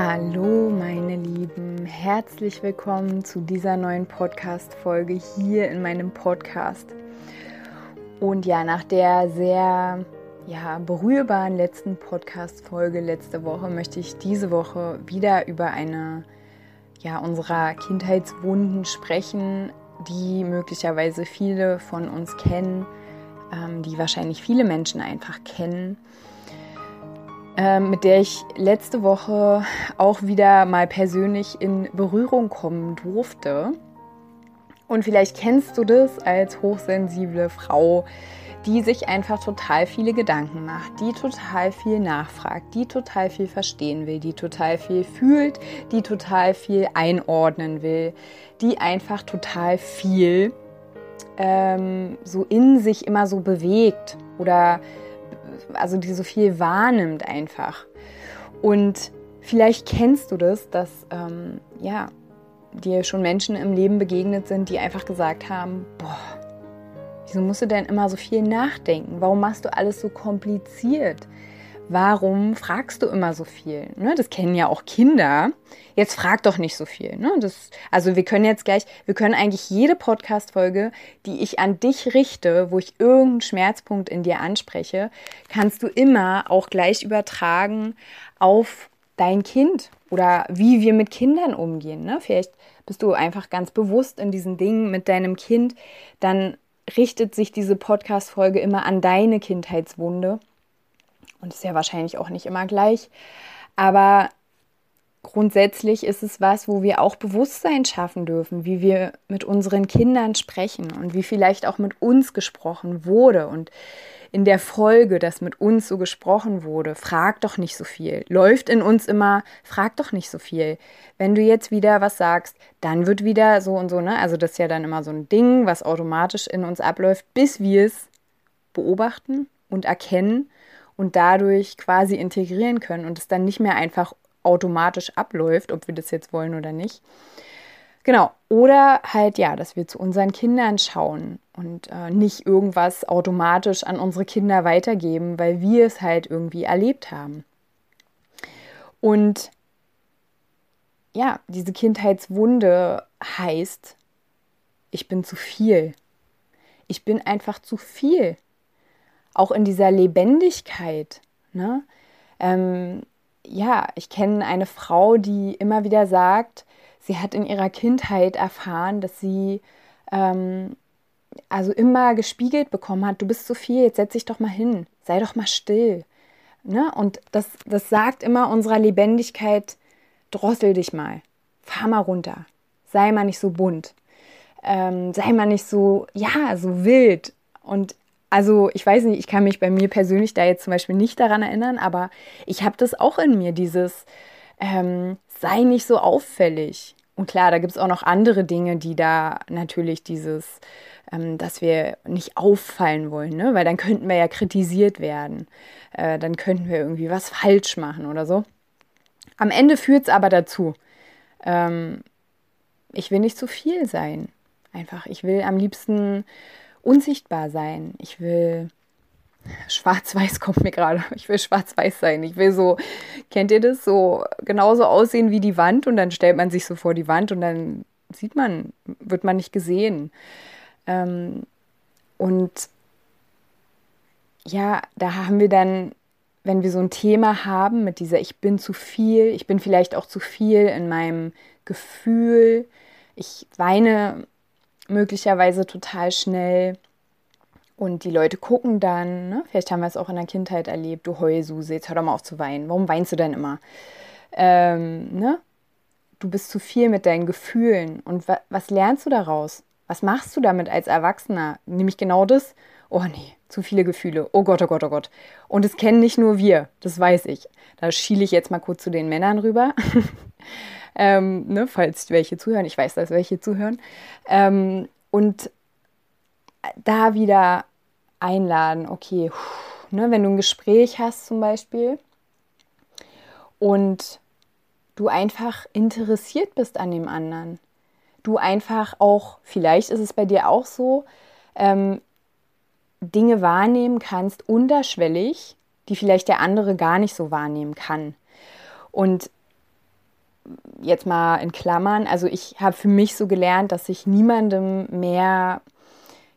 Hallo meine Lieben, herzlich willkommen zu dieser neuen Podcast-Folge hier in meinem Podcast. Und ja, nach der sehr ja, berührbaren letzten Podcast-Folge letzte Woche möchte ich diese Woche wieder über eine ja, unserer Kindheitswunden sprechen, die möglicherweise viele von uns kennen, ähm, die wahrscheinlich viele Menschen einfach kennen mit der ich letzte Woche auch wieder mal persönlich in Berührung kommen durfte. Und vielleicht kennst du das als hochsensible Frau, die sich einfach total viele Gedanken macht, die total viel nachfragt, die total viel verstehen will, die total viel fühlt, die total viel einordnen will, die einfach total viel ähm, so in sich immer so bewegt oder also die so viel wahrnimmt einfach. Und vielleicht kennst du das, dass ähm, ja, dir schon Menschen im Leben begegnet sind, die einfach gesagt haben, boah, wieso musst du denn immer so viel nachdenken? Warum machst du alles so kompliziert? Warum fragst du immer so viel? Ne, das kennen ja auch Kinder. Jetzt frag doch nicht so viel. Ne? Das, also wir können jetzt gleich, wir können eigentlich jede Podcast-Folge, die ich an dich richte, wo ich irgendeinen Schmerzpunkt in dir anspreche, kannst du immer auch gleich übertragen auf dein Kind oder wie wir mit Kindern umgehen. Ne? Vielleicht bist du einfach ganz bewusst in diesen Dingen mit deinem Kind, dann richtet sich diese Podcast-Folge immer an deine Kindheitswunde und ist ja wahrscheinlich auch nicht immer gleich. Aber grundsätzlich ist es was, wo wir auch Bewusstsein schaffen dürfen, wie wir mit unseren Kindern sprechen und wie vielleicht auch mit uns gesprochen wurde. Und in der Folge, dass mit uns so gesprochen wurde, frag doch nicht so viel. Läuft in uns immer, frag doch nicht so viel. Wenn du jetzt wieder was sagst, dann wird wieder so und so, ne? Also das ist ja dann immer so ein Ding, was automatisch in uns abläuft, bis wir es beobachten und erkennen und dadurch quasi integrieren können und es dann nicht mehr einfach automatisch abläuft, ob wir das jetzt wollen oder nicht. Genau. Oder halt, ja, dass wir zu unseren Kindern schauen und äh, nicht irgendwas automatisch an unsere Kinder weitergeben, weil wir es halt irgendwie erlebt haben. Und ja, diese Kindheitswunde heißt, ich bin zu viel. Ich bin einfach zu viel auch in dieser Lebendigkeit. Ne? Ähm, ja, ich kenne eine Frau, die immer wieder sagt, sie hat in ihrer Kindheit erfahren, dass sie ähm, also immer gespiegelt bekommen hat, du bist zu viel, jetzt setz dich doch mal hin, sei doch mal still. Ne? Und das, das sagt immer unserer Lebendigkeit, drossel dich mal, fahr mal runter, sei mal nicht so bunt, ähm, sei mal nicht so, ja, so wild. Und also ich weiß nicht, ich kann mich bei mir persönlich da jetzt zum Beispiel nicht daran erinnern, aber ich habe das auch in mir, dieses ähm, sei nicht so auffällig. Und klar, da gibt es auch noch andere Dinge, die da natürlich dieses, ähm, dass wir nicht auffallen wollen, ne? weil dann könnten wir ja kritisiert werden. Äh, dann könnten wir irgendwie was falsch machen oder so. Am Ende führt es aber dazu, ähm, ich will nicht zu viel sein. Einfach, ich will am liebsten unsichtbar sein. Ich will schwarz-weiß kommt mir gerade. Ich will schwarz-weiß sein. Ich will so, kennt ihr das? So genauso aussehen wie die Wand und dann stellt man sich so vor die Wand und dann sieht man, wird man nicht gesehen. Ähm, und ja, da haben wir dann, wenn wir so ein Thema haben mit dieser, ich bin zu viel, ich bin vielleicht auch zu viel in meinem Gefühl, ich weine möglicherweise total schnell. Und die Leute gucken dann, ne? vielleicht haben wir es auch in der Kindheit erlebt, du Heulsuse, jetzt hör doch mal auf zu weinen. Warum weinst du denn immer? Ähm, ne? Du bist zu viel mit deinen Gefühlen. Und wa was lernst du daraus? Was machst du damit als Erwachsener? Nämlich genau das. Oh nee, zu viele Gefühle. Oh Gott, oh Gott, oh Gott. Und es kennen nicht nur wir, das weiß ich. Da schiele ich jetzt mal kurz zu den Männern rüber. ähm, ne, falls welche zuhören. Ich weiß, dass welche zuhören. Ähm, und da wieder einladen, okay, ne, wenn du ein Gespräch hast zum Beispiel und du einfach interessiert bist an dem anderen, du einfach auch, vielleicht ist es bei dir auch so, ähm, Dinge wahrnehmen kannst, unterschwellig, die vielleicht der andere gar nicht so wahrnehmen kann. Und jetzt mal in Klammern, also ich habe für mich so gelernt, dass ich niemandem mehr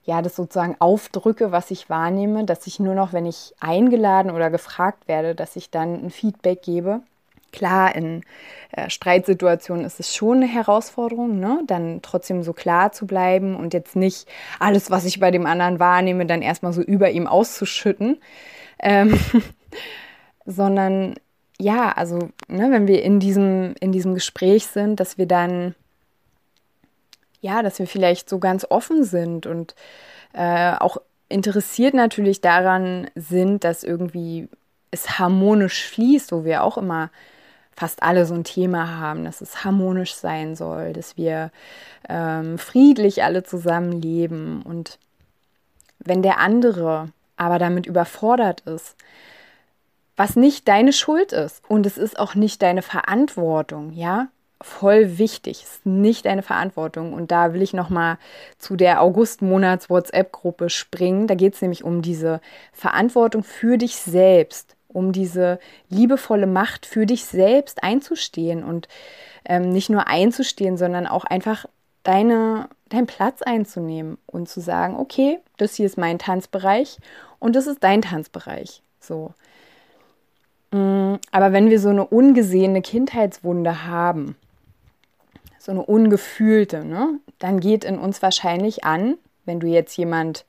ja, das sozusagen aufdrücke, was ich wahrnehme, dass ich nur noch, wenn ich eingeladen oder gefragt werde, dass ich dann ein Feedback gebe. Klar, in äh, Streitsituationen ist es schon eine Herausforderung, ne? dann trotzdem so klar zu bleiben und jetzt nicht alles, was ich bei dem anderen wahrnehme, dann erstmal so über ihm auszuschütten, ähm, sondern ja, also ne, wenn wir in diesem, in diesem Gespräch sind, dass wir dann, ja, dass wir vielleicht so ganz offen sind und äh, auch interessiert natürlich daran sind, dass irgendwie es harmonisch fließt, wo wir auch immer fast alle so ein Thema haben, dass es harmonisch sein soll, dass wir ähm, friedlich alle zusammenleben. Und wenn der andere aber damit überfordert ist, was nicht deine Schuld ist und es ist auch nicht deine Verantwortung, ja, voll wichtig, ist nicht deine Verantwortung. Und da will ich nochmal zu der August-Monats WhatsApp-Gruppe springen. Da geht es nämlich um diese Verantwortung für dich selbst um diese liebevolle Macht für dich selbst einzustehen und ähm, nicht nur einzustehen, sondern auch einfach deine, deinen Platz einzunehmen und zu sagen, okay, das hier ist mein Tanzbereich und das ist dein Tanzbereich. So. Mm, aber wenn wir so eine ungesehene Kindheitswunde haben, so eine ungefühlte, ne, dann geht in uns wahrscheinlich an, wenn du jetzt jemand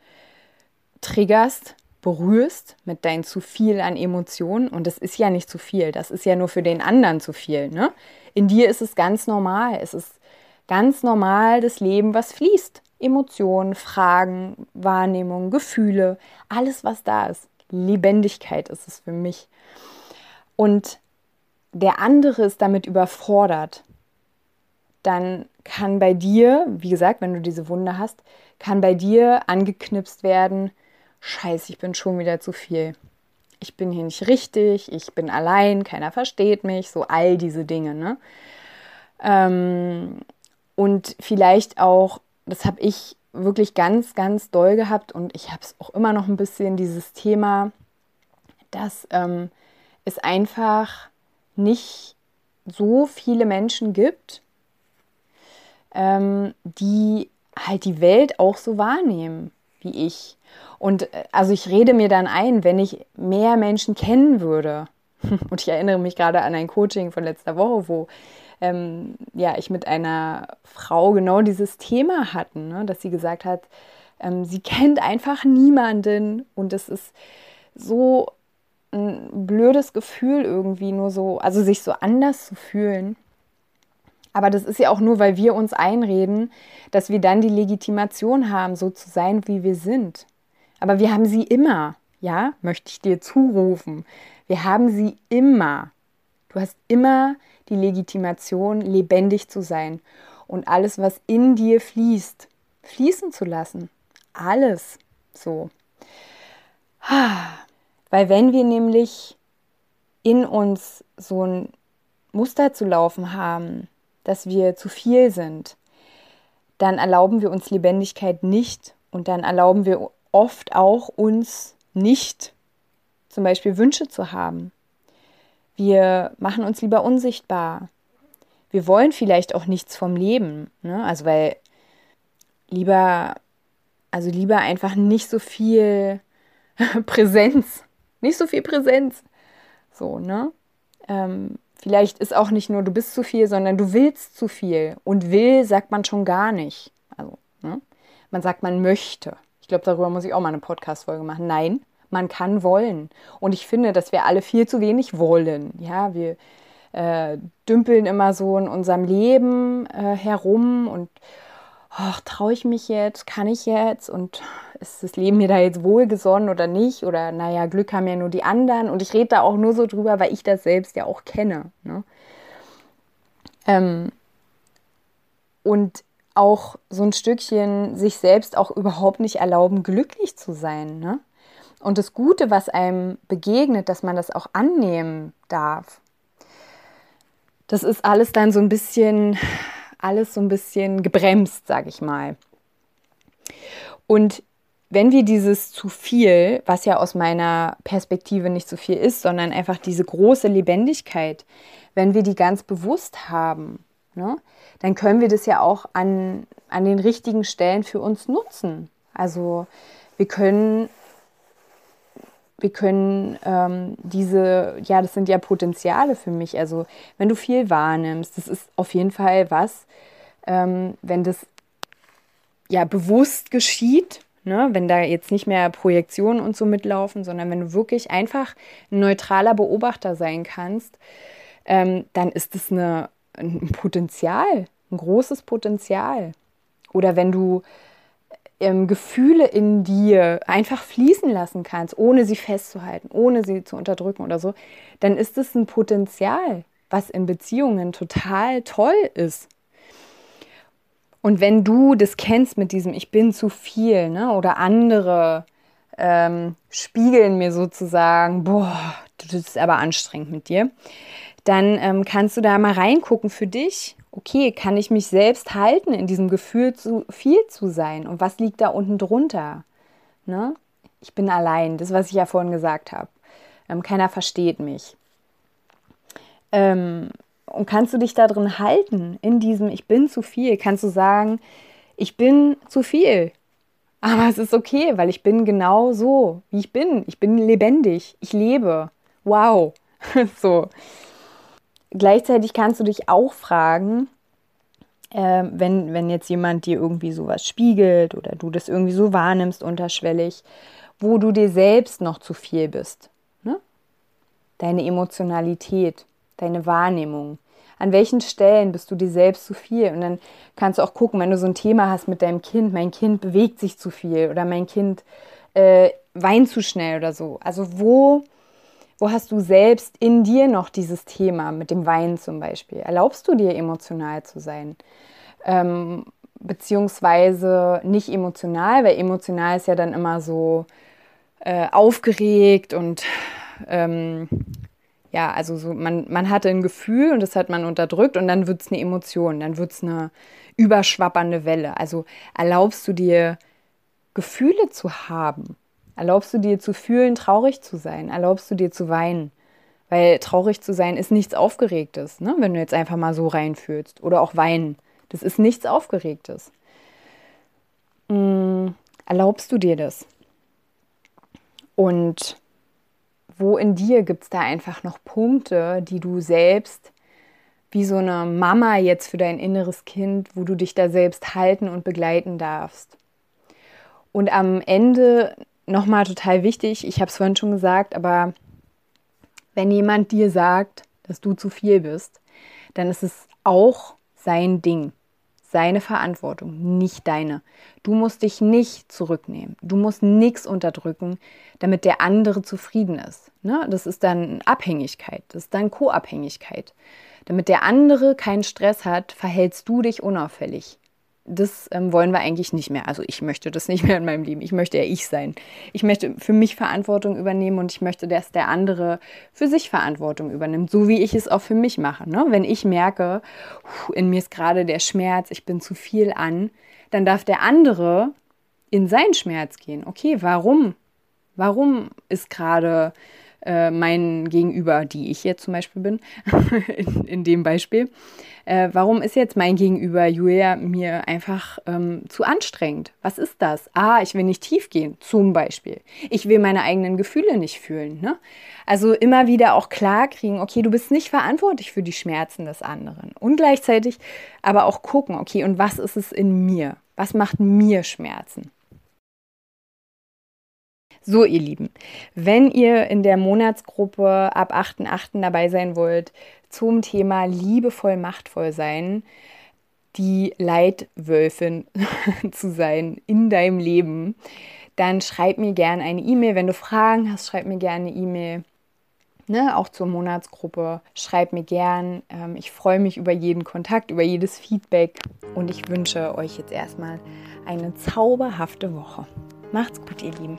triggerst, berührst mit deinem zu viel an Emotionen. Und das ist ja nicht zu viel, das ist ja nur für den anderen zu viel. Ne? In dir ist es ganz normal. Es ist ganz normal das Leben, was fließt. Emotionen, Fragen, Wahrnehmung, Gefühle, alles, was da ist. Lebendigkeit ist es für mich. Und der andere ist damit überfordert. Dann kann bei dir, wie gesagt, wenn du diese Wunde hast, kann bei dir angeknipst werden, scheiße, ich bin schon wieder zu viel. Ich bin hier nicht richtig, ich bin allein, keiner versteht mich, so all diese Dinge. Ne? Ähm, und vielleicht auch, das habe ich wirklich ganz, ganz doll gehabt und ich habe es auch immer noch ein bisschen, dieses Thema, dass ähm, es einfach nicht so viele Menschen gibt, ähm, die halt die Welt auch so wahrnehmen wie ich. Und äh, also ich rede mir dann ein, wenn ich mehr Menschen kennen würde. Und ich erinnere mich gerade an ein Coaching von letzter Woche, wo ähm, ja, ich mit einer Frau genau dieses Thema hatten, ne? dass sie gesagt hat, ähm, sie kennt einfach niemanden und es ist so ein blödes Gefühl irgendwie nur so, also sich so anders zu fühlen. Aber das ist ja auch nur, weil wir uns einreden, dass wir dann die Legitimation haben, so zu sein, wie wir sind. Aber wir haben sie immer, ja, möchte ich dir zurufen. Wir haben sie immer. Du hast immer die Legitimation, lebendig zu sein und alles, was in dir fließt, fließen zu lassen. Alles so. Weil wenn wir nämlich in uns so ein Muster zu laufen haben, dass wir zu viel sind, dann erlauben wir uns Lebendigkeit nicht und dann erlauben wir oft auch uns nicht zum Beispiel Wünsche zu haben. Wir machen uns lieber unsichtbar. Wir wollen vielleicht auch nichts vom Leben. Ne? Also weil lieber, also lieber einfach nicht so viel Präsenz. Nicht so viel Präsenz. So, ne? Ähm, vielleicht ist auch nicht nur du bist zu viel, sondern du willst zu viel. Und will sagt man schon gar nicht. Also, ne? Man sagt, man möchte. Ich glaube, darüber muss ich auch mal eine Podcast-Folge machen. Nein, man kann wollen. Und ich finde, dass wir alle viel zu wenig wollen. Ja, wir äh, dümpeln immer so in unserem Leben äh, herum und traue ich mich jetzt, kann ich jetzt und ist das Leben mir da jetzt wohlgesonnen oder nicht? Oder naja, Glück haben ja nur die anderen. Und ich rede da auch nur so drüber, weil ich das selbst ja auch kenne. Ne? Ähm, und auch so ein Stückchen sich selbst auch überhaupt nicht erlauben, glücklich zu sein. Ne? Und das Gute, was einem begegnet, dass man das auch annehmen darf. Das ist alles dann so ein bisschen, alles so ein bisschen gebremst, sage ich mal. Und wenn wir dieses zu viel, was ja aus meiner Perspektive nicht zu viel ist, sondern einfach diese große Lebendigkeit, wenn wir die ganz bewusst haben, ne, dann können wir das ja auch an, an den richtigen Stellen für uns nutzen. Also wir können, wir können ähm, diese, ja, das sind ja Potenziale für mich. Also wenn du viel wahrnimmst, das ist auf jeden Fall was, ähm, wenn das ja bewusst geschieht, ne, wenn da jetzt nicht mehr Projektionen und so mitlaufen, sondern wenn du wirklich einfach ein neutraler Beobachter sein kannst, ähm, dann ist das eine, ein Potenzial, ein großes Potenzial. Oder wenn du ähm, Gefühle in dir einfach fließen lassen kannst, ohne sie festzuhalten, ohne sie zu unterdrücken oder so, dann ist es ein Potenzial, was in Beziehungen total toll ist. Und wenn du das kennst mit diesem Ich bin zu viel, ne? oder andere ähm, spiegeln mir sozusagen, boah, das ist aber anstrengend mit dir, dann ähm, kannst du da mal reingucken für dich. Okay, kann ich mich selbst halten in diesem Gefühl, zu viel zu sein? Und was liegt da unten drunter? Ne? Ich bin allein, das, was ich ja vorhin gesagt habe. Ähm, keiner versteht mich. Ähm, und kannst du dich da drin halten, in diesem Ich bin zu viel? Kannst du sagen, ich bin zu viel. Aber es ist okay, weil ich bin genau so, wie ich bin. Ich bin lebendig. Ich lebe. Wow. so. Gleichzeitig kannst du dich auch fragen, äh, wenn, wenn jetzt jemand dir irgendwie sowas spiegelt oder du das irgendwie so wahrnimmst unterschwellig, wo du dir selbst noch zu viel bist. Ne? Deine Emotionalität, deine Wahrnehmung. An welchen Stellen bist du dir selbst zu viel? Und dann kannst du auch gucken, wenn du so ein Thema hast mit deinem Kind, mein Kind bewegt sich zu viel oder mein Kind äh, weint zu schnell oder so. Also wo, wo hast du selbst in dir noch dieses Thema mit dem Weinen zum Beispiel? Erlaubst du dir emotional zu sein? Ähm, beziehungsweise nicht emotional, weil emotional ist ja dann immer so äh, aufgeregt und ähm, ja, also so, man, man hatte ein Gefühl und das hat man unterdrückt und dann wird es eine Emotion, dann wird es eine überschwappernde Welle. Also erlaubst du dir Gefühle zu haben? Erlaubst du dir zu fühlen, traurig zu sein? Erlaubst du dir zu weinen? Weil traurig zu sein ist nichts Aufgeregtes, ne? wenn du jetzt einfach mal so reinfühlst. Oder auch weinen. Das ist nichts Aufgeregtes. Mhm. Erlaubst du dir das? Und wo in dir gibt es da einfach noch Punkte, die du selbst wie so eine Mama jetzt für dein inneres Kind, wo du dich da selbst halten und begleiten darfst. Und am Ende nochmal total wichtig, ich habe es vorhin schon gesagt, aber wenn jemand dir sagt, dass du zu viel bist, dann ist es auch sein Ding seine Verantwortung, nicht deine. Du musst dich nicht zurücknehmen. Du musst nichts unterdrücken, damit der andere zufrieden ist. Ne? Das ist dann Abhängigkeit, das ist dann Co-Abhängigkeit. Damit der andere keinen Stress hat, verhältst du dich unauffällig das ähm, wollen wir eigentlich nicht mehr. Also ich möchte das nicht mehr in meinem Leben. Ich möchte ja ich sein. Ich möchte für mich Verantwortung übernehmen und ich möchte, dass der andere für sich Verantwortung übernimmt, so wie ich es auch für mich mache. Ne? Wenn ich merke, in mir ist gerade der Schmerz, ich bin zu viel an, dann darf der andere in seinen Schmerz gehen. Okay, warum? Warum ist gerade äh, mein Gegenüber, die ich jetzt zum Beispiel bin, in, in, dem Beispiel, äh, warum ist jetzt mein Gegenüber Julia mir einfach ähm, zu anstrengend? Was ist das? Ah, ich will nicht tief gehen, zum Beispiel. Ich will meine eigenen Gefühle nicht fühlen. Ne? Also immer wieder auch klar kriegen, okay, du bist nicht verantwortlich für die Schmerzen des anderen. Und gleichzeitig aber auch gucken, okay, und was ist es in mir? Was macht mir Schmerzen? So, ihr Lieben, wenn ihr in der Monatsgruppe ab 8.8. dabei sein wollt zum Thema liebevoll machtvoll sein, die Leitwölfin zu sein in deinem Leben, dann schreib mir gerne eine E-Mail. Wenn du Fragen hast, schreib mir gerne eine E-Mail. Ne, auch zur Monatsgruppe. Schreibt mir gern. Ähm, ich freue mich über jeden Kontakt, über jedes Feedback und ich wünsche euch jetzt erstmal eine zauberhafte Woche. Macht's gut, ihr Lieben.